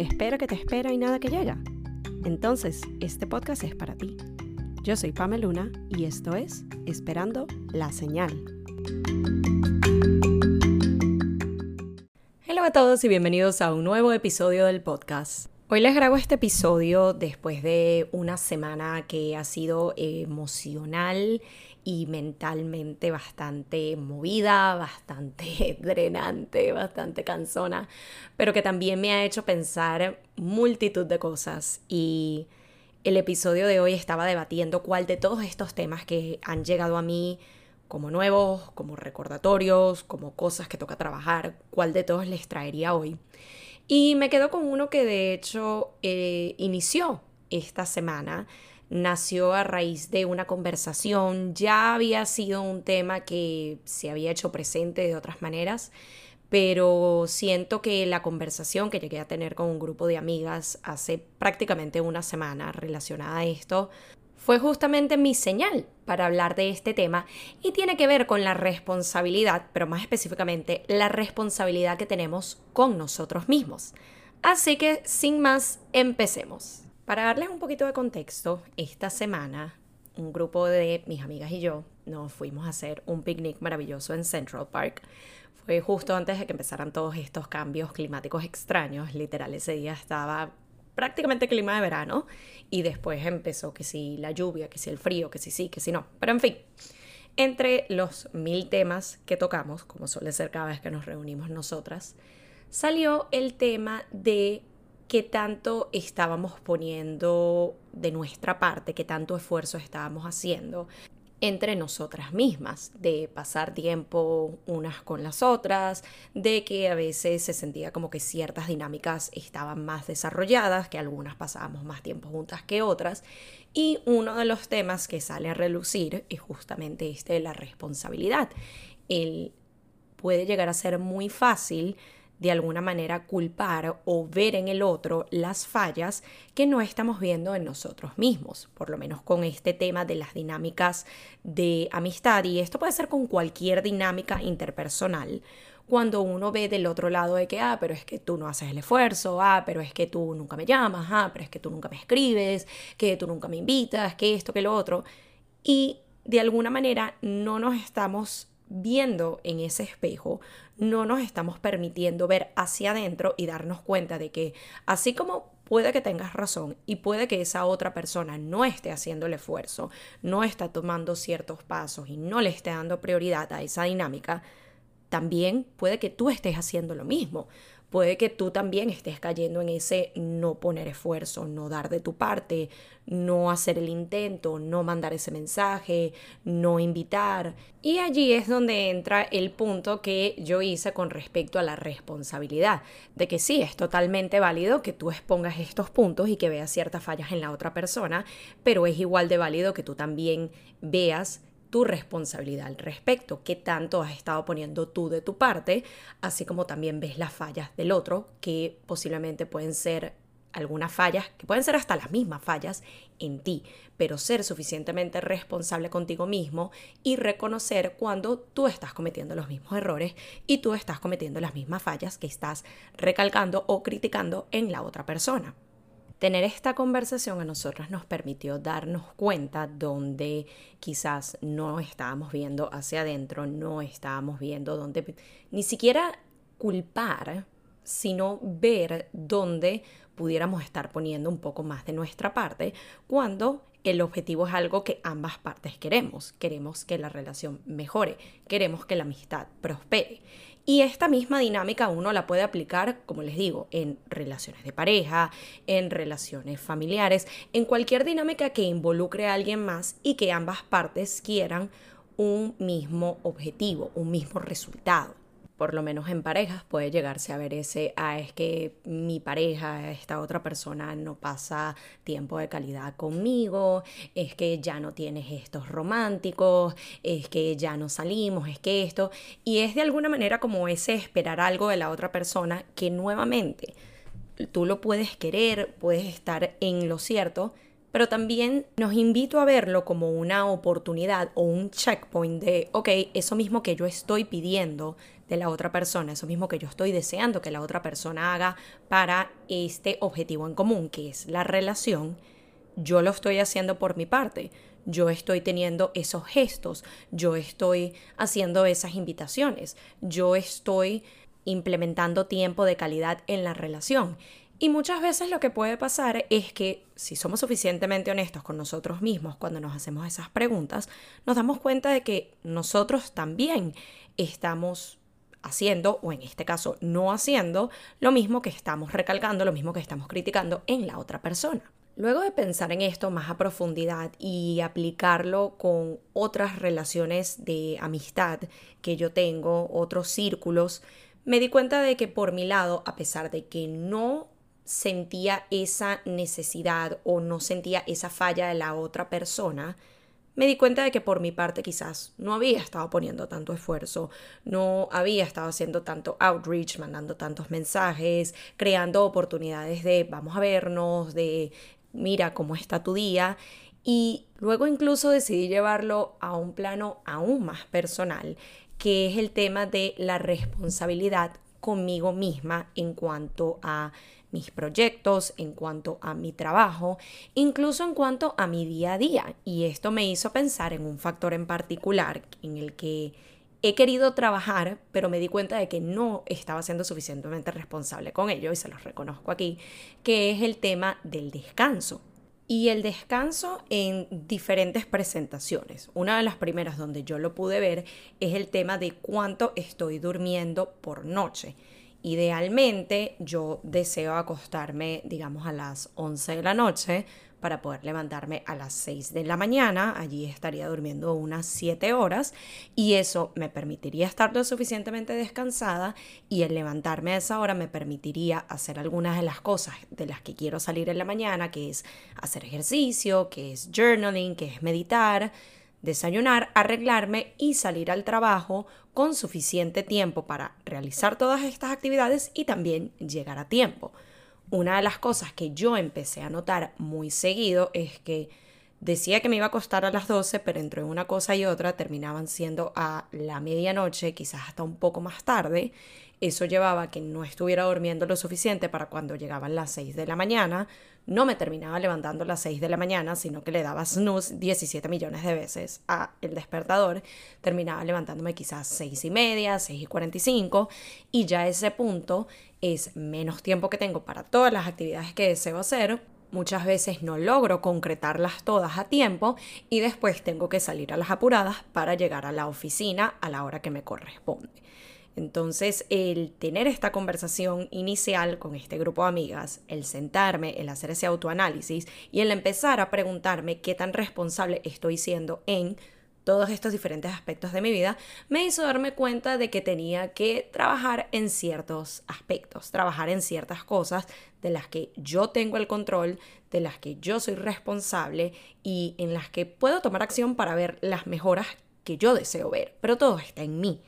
espera que te espera y nada que llega. Entonces, este podcast es para ti. Yo soy Pamela Luna y esto es Esperando la Señal. Hola a todos y bienvenidos a un nuevo episodio del podcast. Hoy les grabo este episodio después de una semana que ha sido emocional y mentalmente bastante movida, bastante drenante, bastante cansona, pero que también me ha hecho pensar multitud de cosas y el episodio de hoy estaba debatiendo cuál de todos estos temas que han llegado a mí como nuevos, como recordatorios, como cosas que toca trabajar, cuál de todos les traería hoy. Y me quedo con uno que de hecho eh, inició esta semana. Nació a raíz de una conversación, ya había sido un tema que se había hecho presente de otras maneras, pero siento que la conversación que llegué a tener con un grupo de amigas hace prácticamente una semana relacionada a esto fue justamente mi señal para hablar de este tema y tiene que ver con la responsabilidad, pero más específicamente la responsabilidad que tenemos con nosotros mismos. Así que, sin más, empecemos. Para darles un poquito de contexto, esta semana un grupo de mis amigas y yo nos fuimos a hacer un picnic maravilloso en Central Park. Fue justo antes de que empezaran todos estos cambios climáticos extraños. Literal, ese día estaba prácticamente clima de verano y después empezó que si la lluvia, que si el frío, que si sí, que si no. Pero en fin, entre los mil temas que tocamos, como suele ser cada vez que nos reunimos nosotras, salió el tema de qué tanto estábamos poniendo de nuestra parte, qué tanto esfuerzo estábamos haciendo entre nosotras mismas, de pasar tiempo unas con las otras, de que a veces se sentía como que ciertas dinámicas estaban más desarrolladas, que algunas pasábamos más tiempo juntas que otras, y uno de los temas que sale a relucir es justamente este de la responsabilidad. El puede llegar a ser muy fácil de alguna manera culpar o ver en el otro las fallas que no estamos viendo en nosotros mismos, por lo menos con este tema de las dinámicas de amistad y esto puede ser con cualquier dinámica interpersonal. Cuando uno ve del otro lado de que, ah, pero es que tú no haces el esfuerzo, ah, pero es que tú nunca me llamas, ah, pero es que tú nunca me escribes, que tú nunca me invitas, que esto, que lo otro. Y de alguna manera no nos estamos viendo en ese espejo, no nos estamos permitiendo ver hacia adentro y darnos cuenta de que así como puede que tengas razón y puede que esa otra persona no esté haciendo el esfuerzo, no está tomando ciertos pasos y no le esté dando prioridad a esa dinámica, también puede que tú estés haciendo lo mismo puede que tú también estés cayendo en ese no poner esfuerzo, no dar de tu parte, no hacer el intento, no mandar ese mensaje, no invitar. Y allí es donde entra el punto que yo hice con respecto a la responsabilidad, de que sí, es totalmente válido que tú expongas estos puntos y que veas ciertas fallas en la otra persona, pero es igual de válido que tú también veas tu responsabilidad al respecto, qué tanto has estado poniendo tú de tu parte, así como también ves las fallas del otro, que posiblemente pueden ser algunas fallas, que pueden ser hasta las mismas fallas en ti, pero ser suficientemente responsable contigo mismo y reconocer cuando tú estás cometiendo los mismos errores y tú estás cometiendo las mismas fallas que estás recalcando o criticando en la otra persona. Tener esta conversación a nosotros nos permitió darnos cuenta donde quizás no estábamos viendo hacia adentro, no estábamos viendo donde ni siquiera culpar, sino ver dónde pudiéramos estar poniendo un poco más de nuestra parte cuando el objetivo es algo que ambas partes queremos. Queremos que la relación mejore, queremos que la amistad prospere. Y esta misma dinámica uno la puede aplicar, como les digo, en relaciones de pareja, en relaciones familiares, en cualquier dinámica que involucre a alguien más y que ambas partes quieran un mismo objetivo, un mismo resultado por lo menos en parejas, puede llegarse a ver ese, ah, es que mi pareja, esta otra persona no pasa tiempo de calidad conmigo, es que ya no tienes estos románticos, es que ya no salimos, es que esto, y es de alguna manera como ese esperar algo de la otra persona que nuevamente tú lo puedes querer, puedes estar en lo cierto, pero también nos invito a verlo como una oportunidad o un checkpoint de, ok, eso mismo que yo estoy pidiendo de la otra persona, eso mismo que yo estoy deseando que la otra persona haga para este objetivo en común, que es la relación, yo lo estoy haciendo por mi parte. Yo estoy teniendo esos gestos, yo estoy haciendo esas invitaciones, yo estoy implementando tiempo de calidad en la relación. Y muchas veces lo que puede pasar es que si somos suficientemente honestos con nosotros mismos cuando nos hacemos esas preguntas, nos damos cuenta de que nosotros también estamos haciendo, o en este caso no haciendo, lo mismo que estamos recalcando, lo mismo que estamos criticando en la otra persona. Luego de pensar en esto más a profundidad y aplicarlo con otras relaciones de amistad que yo tengo, otros círculos, me di cuenta de que por mi lado, a pesar de que no sentía esa necesidad o no sentía esa falla de la otra persona, me di cuenta de que por mi parte quizás no había estado poniendo tanto esfuerzo, no había estado haciendo tanto outreach, mandando tantos mensajes, creando oportunidades de vamos a vernos, de mira cómo está tu día. Y luego incluso decidí llevarlo a un plano aún más personal, que es el tema de la responsabilidad conmigo misma en cuanto a mis proyectos, en cuanto a mi trabajo, incluso en cuanto a mi día a día. Y esto me hizo pensar en un factor en particular en el que he querido trabajar, pero me di cuenta de que no estaba siendo suficientemente responsable con ello, y se los reconozco aquí, que es el tema del descanso. Y el descanso en diferentes presentaciones. Una de las primeras donde yo lo pude ver es el tema de cuánto estoy durmiendo por noche. Idealmente yo deseo acostarme, digamos, a las 11 de la noche para poder levantarme a las 6 de la mañana. Allí estaría durmiendo unas 7 horas y eso me permitiría estar lo suficientemente descansada y el levantarme a esa hora me permitiría hacer algunas de las cosas de las que quiero salir en la mañana, que es hacer ejercicio, que es journaling, que es meditar desayunar, arreglarme y salir al trabajo con suficiente tiempo para realizar todas estas actividades y también llegar a tiempo. Una de las cosas que yo empecé a notar muy seguido es que decía que me iba a acostar a las 12, pero entre una cosa y otra terminaban siendo a la medianoche, quizás hasta un poco más tarde. Eso llevaba a que no estuviera durmiendo lo suficiente para cuando llegaban las 6 de la mañana, no me terminaba levantando a las 6 de la mañana, sino que le daba snooze 17 millones de veces a el despertador, terminaba levantándome quizás 6 y media, 6 y 45, y ya ese punto es menos tiempo que tengo para todas las actividades que deseo hacer, muchas veces no logro concretarlas todas a tiempo y después tengo que salir a las apuradas para llegar a la oficina a la hora que me corresponde. Entonces, el tener esta conversación inicial con este grupo de amigas, el sentarme, el hacer ese autoanálisis y el empezar a preguntarme qué tan responsable estoy siendo en todos estos diferentes aspectos de mi vida, me hizo darme cuenta de que tenía que trabajar en ciertos aspectos, trabajar en ciertas cosas de las que yo tengo el control, de las que yo soy responsable y en las que puedo tomar acción para ver las mejoras que yo deseo ver, pero todo está en mí.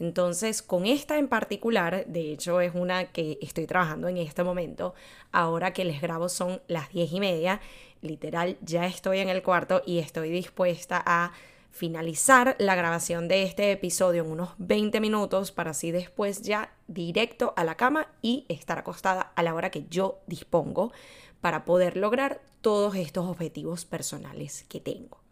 Entonces, con esta en particular, de hecho es una que estoy trabajando en este momento, ahora que les grabo son las diez y media, literal ya estoy en el cuarto y estoy dispuesta a finalizar la grabación de este episodio en unos 20 minutos para así después ya directo a la cama y estar acostada a la hora que yo dispongo para poder lograr todos estos objetivos personales que tengo.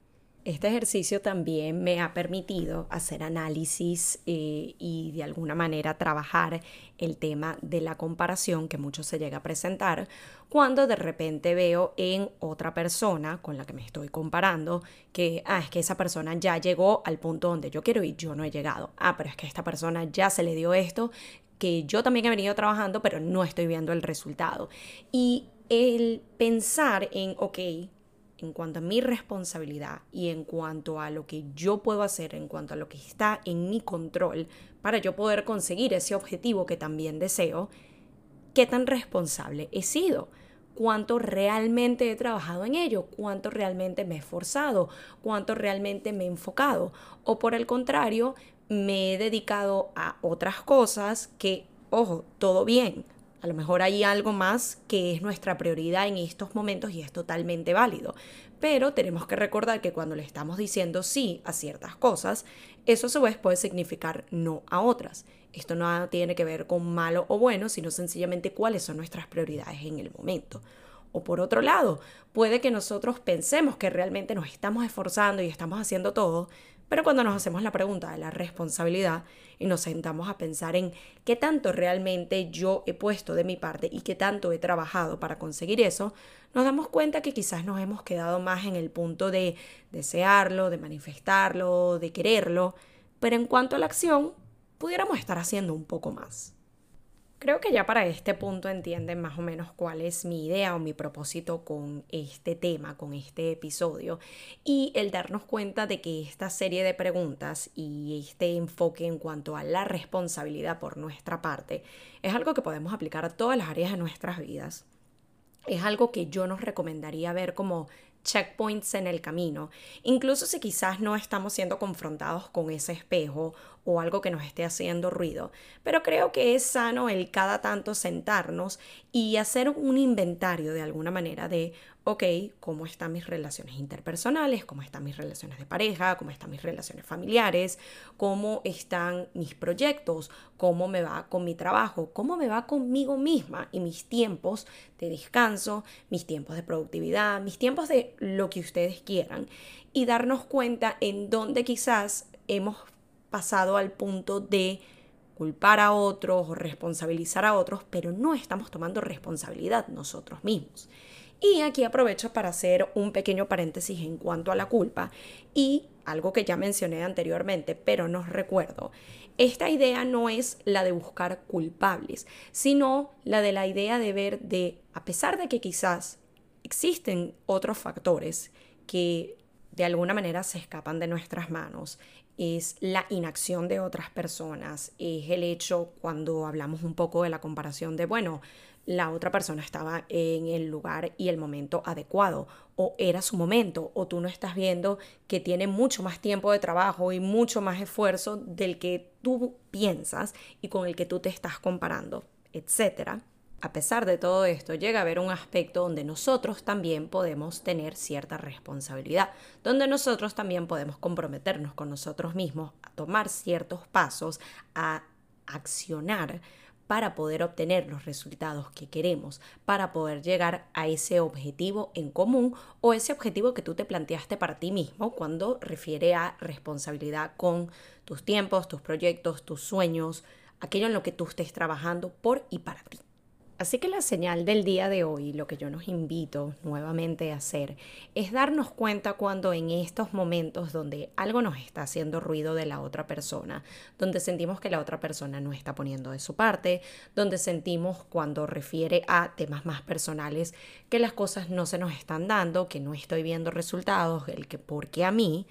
Este ejercicio también me ha permitido hacer análisis eh, y de alguna manera trabajar el tema de la comparación que mucho se llega a presentar cuando de repente veo en otra persona con la que me estoy comparando que, ah, es que esa persona ya llegó al punto donde yo quiero y yo no he llegado. Ah, pero es que esta persona ya se le dio esto que yo también he venido trabajando, pero no estoy viendo el resultado. Y el pensar en, ok, en cuanto a mi responsabilidad y en cuanto a lo que yo puedo hacer, en cuanto a lo que está en mi control para yo poder conseguir ese objetivo que también deseo, qué tan responsable he sido, cuánto realmente he trabajado en ello, cuánto realmente me he esforzado, cuánto realmente me he enfocado, o por el contrario, me he dedicado a otras cosas que, ojo, todo bien, A lo mejor hay algo más que es nuestra prioridad en estos momentos y es totalmente válido. Pero tenemos que recordar que cuando le estamos diciendo sí a ciertas cosas, eso a su vez puede significar no a otras. Esto no tiene que ver con malo o bueno, sino sencillamente cuáles son nuestras prioridades en el momento. O por otro lado, puede que nosotros pensemos que realmente nos estamos esforzando y estamos haciendo todo, pero cuando nos hacemos la pregunta de la responsabilidad y nos sentamos a pensar en qué tanto realmente yo he puesto de mi parte y qué tanto he trabajado para conseguir eso, nos damos cuenta que quizás nos hemos quedado más en el punto de desearlo, de manifestarlo, de quererlo, pero en cuanto a la acción, pudiéramos estar haciendo un poco más. Creo que ya para este punto entienden más o menos cuál es mi idea o mi propósito con este tema, con este episodio, y el darnos cuenta de que esta serie de preguntas y este enfoque en cuanto a la responsabilidad por nuestra parte es algo que podemos aplicar a todas las áreas de nuestras vidas. Es algo que yo nos recomendaría ver como checkpoints en el camino, incluso si quizás no estamos siendo confrontados con ese espejo o algo que nos esté haciendo ruido. Pero creo que es sano el cada tanto sentarnos y hacer un inventario de alguna manera de, ok, cómo están mis relaciones interpersonales, cómo están mis relaciones de pareja, cómo están mis relaciones familiares, cómo están mis proyectos, cómo me va con mi trabajo, cómo me va conmigo misma y mis tiempos de descanso, mis tiempos de productividad, mis tiempos de lo que ustedes quieran. Y darnos cuenta en dónde quizás hemos pasado al punto de culpar a otros o responsabilizar a otros, pero no estamos tomando responsabilidad nosotros mismos. Y aquí aprovecho para hacer un pequeño paréntesis en cuanto a la culpa y algo que ya mencioné anteriormente, pero no recuerdo. Esta idea no es la de buscar culpables, sino la de la idea de ver de, a pesar de que quizás existen otros factores que de alguna manera se escapan de nuestras manos, es la inacción de otras personas, es el hecho cuando hablamos un poco de la comparación de, bueno, la otra persona estaba en el lugar y el momento adecuado, o era su momento, o tú no estás viendo que tiene mucho más tiempo de trabajo y mucho más esfuerzo del que tú piensas y con el que tú te estás comparando, etcétera. A pesar de todo esto, llega a haber un aspecto donde nosotros también podemos tener cierta responsabilidad, donde nosotros también podemos comprometernos con nosotros mismos a tomar ciertos pasos, a accionar para poder obtener los resultados que queremos, para poder llegar a ese objetivo en común o ese objetivo que tú te planteaste para ti mismo cuando refiere a responsabilidad con tus tiempos, tus proyectos, tus sueños, aquello en lo que tú estés trabajando por y para ti. Así que la señal del día de hoy, lo que yo nos invito nuevamente a hacer, es darnos cuenta cuando en estos momentos donde algo nos está haciendo ruido de la otra persona, donde sentimos que la otra persona no está poniendo de su parte, donde sentimos cuando refiere a temas más personales que las cosas no se nos están dando, que no estoy viendo resultados, el que porque a mí,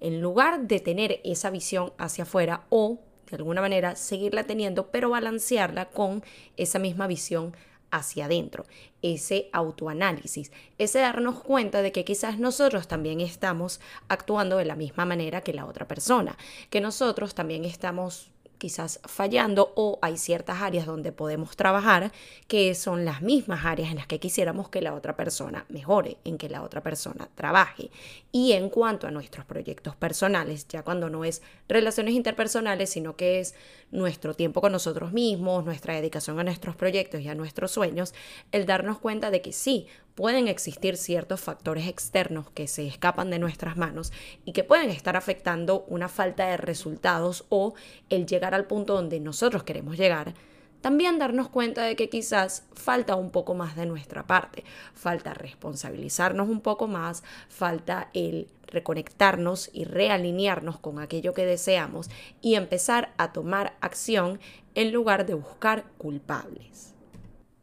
en lugar de tener esa visión hacia afuera o de alguna manera seguirla teniendo, pero balancearla con esa misma visión hacia adentro, ese autoanálisis, ese darnos cuenta de que quizás nosotros también estamos actuando de la misma manera que la otra persona, que nosotros también estamos quizás fallando o hay ciertas áreas donde podemos trabajar que son las mismas áreas en las que quisiéramos que la otra persona mejore, en que la otra persona trabaje. Y en cuanto a nuestros proyectos personales, ya cuando no es relaciones interpersonales, sino que es nuestro tiempo con nosotros mismos, nuestra dedicación a nuestros proyectos y a nuestros sueños, el darnos cuenta de que sí, pueden existir ciertos factores externos que se escapan de nuestras manos y que pueden estar afectando una falta de resultados o el llegar al punto donde nosotros queremos llegar, también darnos cuenta de que quizás falta un poco más de nuestra parte, falta responsabilizarnos un poco más, falta el reconectarnos y realinearnos con aquello que deseamos y empezar a tomar acción en lugar de buscar culpables.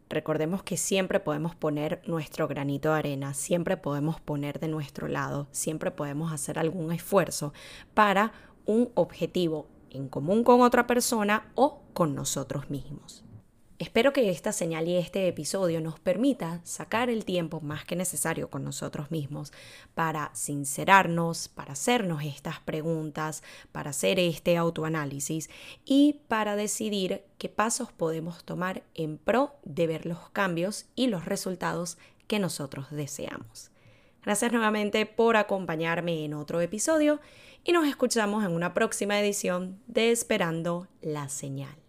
Recordemos que siempre podemos poner nuestro granito de arena, siempre podemos poner de nuestro lado, siempre podemos hacer algún esfuerzo para un objetivo en común con otra persona o con nosotros mismos. Espero que esta señal y este episodio nos permita sacar el tiempo más que necesario con nosotros mismos para sincerarnos, para hacernos estas preguntas, para hacer este autoanálisis y para decidir qué pasos podemos tomar en pro de ver los cambios y los resultados que nosotros deseamos. Gracias nuevamente por acompañarme en otro episodio y nos escuchamos en una próxima edición de Esperando la Señal.